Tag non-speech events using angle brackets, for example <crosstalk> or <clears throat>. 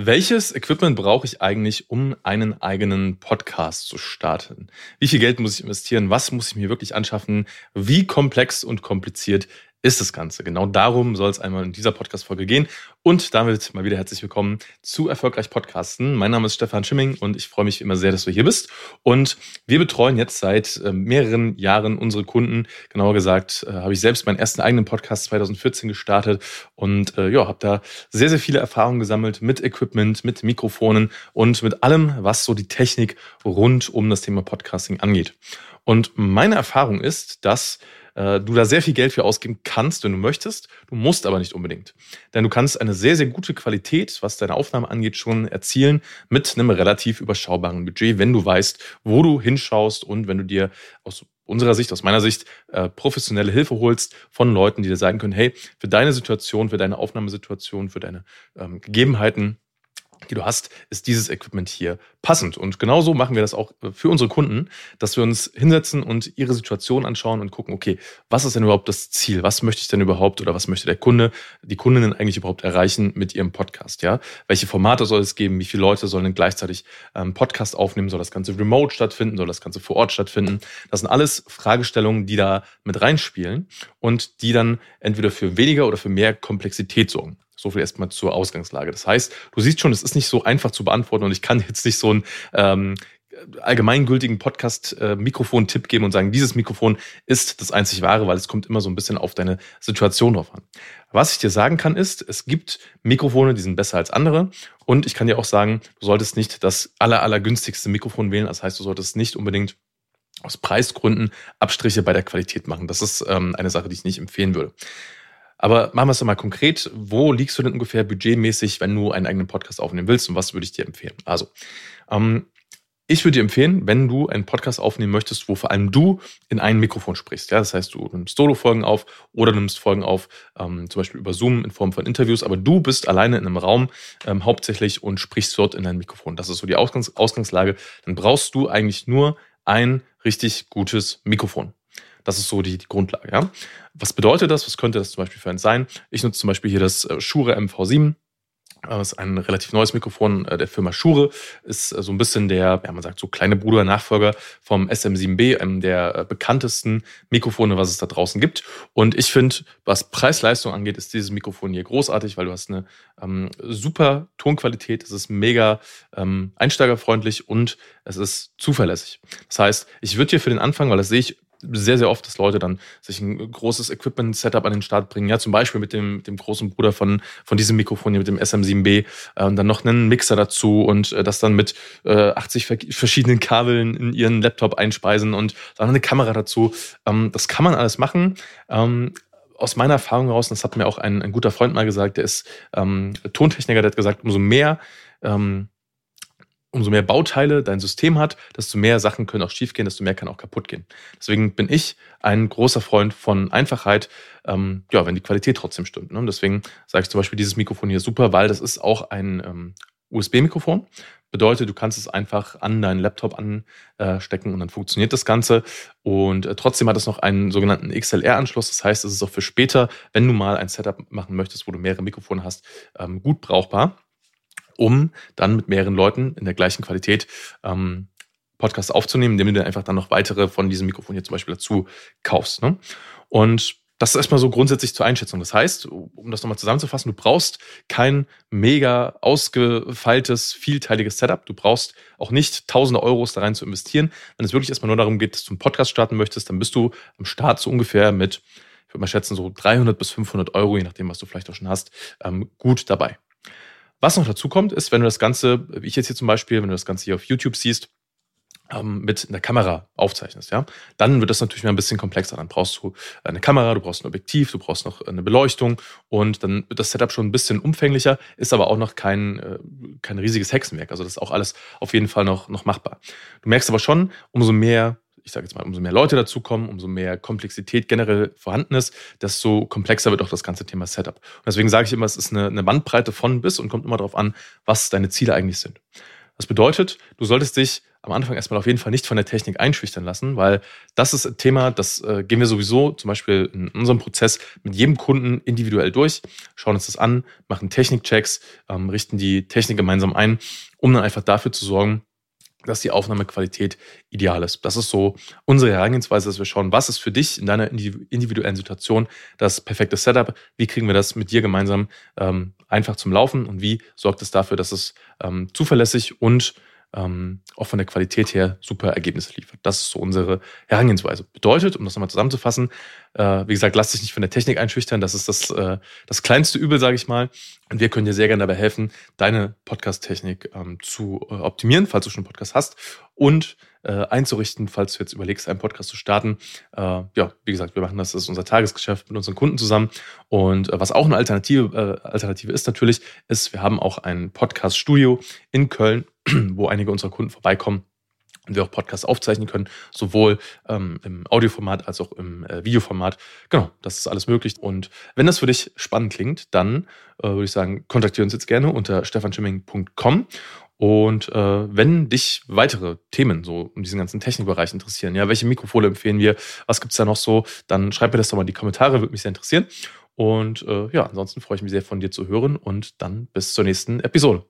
Welches Equipment brauche ich eigentlich, um einen eigenen Podcast zu starten? Wie viel Geld muss ich investieren? Was muss ich mir wirklich anschaffen? Wie komplex und kompliziert ist das Ganze. Genau darum soll es einmal in dieser Podcast-Folge gehen. Und damit mal wieder herzlich willkommen zu Erfolgreich Podcasten. Mein Name ist Stefan Schimming und ich freue mich immer sehr, dass du hier bist. Und wir betreuen jetzt seit äh, mehreren Jahren unsere Kunden. Genauer gesagt, äh, habe ich selbst meinen ersten eigenen Podcast 2014 gestartet und äh, ja, habe da sehr, sehr viele Erfahrungen gesammelt mit Equipment, mit Mikrofonen und mit allem, was so die Technik rund um das Thema Podcasting angeht. Und meine Erfahrung ist, dass äh, du da sehr viel Geld für ausgeben kannst, wenn du möchtest. Du musst aber nicht unbedingt. Denn du kannst eine sehr, sehr gute Qualität, was deine Aufnahme angeht, schon erzielen mit einem relativ überschaubaren Budget, wenn du weißt, wo du hinschaust und wenn du dir aus unserer Sicht, aus meiner Sicht, äh, professionelle Hilfe holst von Leuten, die dir sagen können, hey, für deine Situation, für deine Aufnahmesituation, für deine ähm, Gegebenheiten die du hast, ist dieses Equipment hier passend. Und genauso machen wir das auch äh, für unsere Kunden, dass wir uns hinsetzen und ihre Situation anschauen und gucken, okay, was ist denn überhaupt das Ziel? Was möchte ich denn überhaupt oder was möchte der Kunde, die Kundinnen eigentlich überhaupt erreichen mit ihrem Podcast? Ja, welche Formate soll es geben? Wie viele Leute sollen denn gleichzeitig ähm, Podcast aufnehmen? Soll das Ganze remote stattfinden? Soll das Ganze vor Ort stattfinden? Das sind alles Fragestellungen, die da mit reinspielen und die dann entweder für weniger oder für mehr Komplexität sorgen. So viel erstmal zur Ausgangslage. Das heißt, du siehst schon, es ist nicht so einfach zu beantworten und ich kann jetzt nicht so einen ähm, allgemeingültigen Podcast-Mikrofon-Tipp äh, geben und sagen, dieses Mikrofon ist das einzig wahre, weil es kommt immer so ein bisschen auf deine Situation drauf an. Was ich dir sagen kann, ist, es gibt Mikrofone, die sind besser als andere. Und ich kann dir auch sagen, du solltest nicht das aller, allergünstigste Mikrofon wählen. Das heißt, du solltest nicht unbedingt aus Preisgründen Abstriche bei der Qualität machen. Das ist ähm, eine Sache, die ich nicht empfehlen würde. Aber machen wir es doch mal konkret. Wo liegst du denn ungefähr budgetmäßig, wenn du einen eigenen Podcast aufnehmen willst? Und was würde ich dir empfehlen? Also, ähm, ich würde dir empfehlen, wenn du einen Podcast aufnehmen möchtest, wo vor allem du in ein Mikrofon sprichst. Ja, das heißt, du nimmst Solo-Folgen auf oder nimmst Folgen auf, ähm, zum Beispiel über Zoom in Form von Interviews, aber du bist alleine in einem Raum ähm, hauptsächlich und sprichst dort in dein Mikrofon. Das ist so die Ausgangs Ausgangslage. Dann brauchst du eigentlich nur ein richtig gutes Mikrofon. Das ist so die, die Grundlage. Ja? Was bedeutet das? Was könnte das zum Beispiel für ein sein? Ich nutze zum Beispiel hier das äh, Shure MV7. Das ist ein relativ neues Mikrofon äh, der Firma Shure. Ist äh, so ein bisschen der, ja, man sagt so kleine Bruder, Nachfolger vom SM7B, einem der bekanntesten Mikrofone, was es da draußen gibt. Und ich finde, was Preis-Leistung angeht, ist dieses Mikrofon hier großartig, weil du hast eine ähm, super Tonqualität. Es ist mega ähm, einsteigerfreundlich und es ist zuverlässig. Das heißt, ich würde hier für den Anfang, weil das sehe ich sehr, sehr oft, dass Leute dann sich ein großes Equipment-Setup an den Start bringen. Ja, zum Beispiel mit dem, dem großen Bruder von, von diesem Mikrofon hier, mit dem SM7B, äh, und dann noch einen Mixer dazu und äh, das dann mit äh, 80 verschiedenen Kabeln in ihren Laptop einspeisen und dann eine Kamera dazu. Ähm, das kann man alles machen. Ähm, aus meiner Erfahrung heraus, und das hat mir auch ein, ein guter Freund mal gesagt, der ist ähm, Tontechniker, der hat gesagt, umso mehr ähm, umso mehr Bauteile dein System hat, desto mehr Sachen können auch schiefgehen, desto mehr kann auch kaputt gehen. Deswegen bin ich ein großer Freund von Einfachheit, ähm, ja, wenn die Qualität trotzdem stimmt. Ne? Und deswegen sage ich zum Beispiel dieses Mikrofon hier super, weil das ist auch ein ähm, USB-Mikrofon. Bedeutet, du kannst es einfach an deinen Laptop anstecken und dann funktioniert das Ganze. Und äh, trotzdem hat es noch einen sogenannten XLR-Anschluss. Das heißt, es ist auch für später, wenn du mal ein Setup machen möchtest, wo du mehrere Mikrofone hast, ähm, gut brauchbar um dann mit mehreren Leuten in der gleichen Qualität ähm, Podcasts aufzunehmen, indem du dann einfach dann noch weitere von diesem Mikrofon hier zum Beispiel dazu kaufst. Ne? Und das ist erstmal so grundsätzlich zur Einschätzung. Das heißt, um das nochmal zusammenzufassen, du brauchst kein mega ausgefeiltes, vielteiliges Setup. Du brauchst auch nicht tausende Euros da rein zu investieren. Wenn es wirklich erstmal nur darum geht, dass du einen Podcast starten möchtest, dann bist du am Start so ungefähr mit, ich würde mal schätzen, so 300 bis 500 Euro, je nachdem, was du vielleicht auch schon hast, ähm, gut dabei. Was noch dazu kommt, ist, wenn du das Ganze, wie ich jetzt hier zum Beispiel, wenn du das Ganze hier auf YouTube siehst, ähm, mit einer Kamera aufzeichnest, ja, dann wird das natürlich mal ein bisschen komplexer. Dann brauchst du eine Kamera, du brauchst ein Objektiv, du brauchst noch eine Beleuchtung und dann wird das Setup schon ein bisschen umfänglicher, ist aber auch noch kein, äh, kein riesiges Hexenwerk. Also das ist auch alles auf jeden Fall noch, noch machbar. Du merkst aber schon, umso mehr ich sage jetzt mal, umso mehr Leute dazukommen, umso mehr Komplexität generell vorhanden ist, desto komplexer wird auch das ganze Thema Setup. Und deswegen sage ich immer, es ist eine, eine Bandbreite von bis und kommt immer darauf an, was deine Ziele eigentlich sind. Das bedeutet, du solltest dich am Anfang erstmal auf jeden Fall nicht von der Technik einschüchtern lassen, weil das ist ein Thema, das äh, gehen wir sowieso zum Beispiel in unserem Prozess mit jedem Kunden individuell durch, schauen uns das an, machen Technikchecks, ähm, richten die Technik gemeinsam ein, um dann einfach dafür zu sorgen, dass die Aufnahmequalität ideal ist. Das ist so unsere Herangehensweise, dass wir schauen, was ist für dich in deiner individuellen Situation das perfekte Setup, wie kriegen wir das mit dir gemeinsam ähm, einfach zum Laufen und wie sorgt es dafür, dass es ähm, zuverlässig und ähm, auch von der Qualität her super Ergebnisse liefert. Das ist so unsere Herangehensweise. Bedeutet, um das nochmal zusammenzufassen, äh, wie gesagt, lass dich nicht von der Technik einschüchtern. Das ist das, äh, das kleinste Übel, sage ich mal. Und wir können dir sehr gerne dabei helfen, deine Podcast-Technik ähm, zu äh, optimieren, falls du schon einen Podcast hast und äh, einzurichten, falls du jetzt überlegst, einen Podcast zu starten. Äh, ja, wie gesagt, wir machen das, das ist unser Tagesgeschäft mit unseren Kunden zusammen. Und äh, was auch eine Alternative, Alternative ist natürlich, ist, wir haben auch ein Podcast-Studio in Köln, <clears throat> wo einige unserer Kunden vorbeikommen und wir auch Podcasts aufzeichnen können, sowohl ähm, im Audioformat als auch im äh, Videoformat. Genau, das ist alles möglich. Und wenn das für dich spannend klingt, dann äh, würde ich sagen, kontaktiere uns jetzt gerne unter stefanschimming.com und äh, wenn dich weitere Themen so um diesen ganzen Technikbereich interessieren, ja, welche Mikrofone empfehlen wir, was gibt's da noch so, dann schreib mir das doch mal in die Kommentare, würde mich sehr interessieren. Und äh, ja, ansonsten freue ich mich sehr von dir zu hören und dann bis zur nächsten Episode.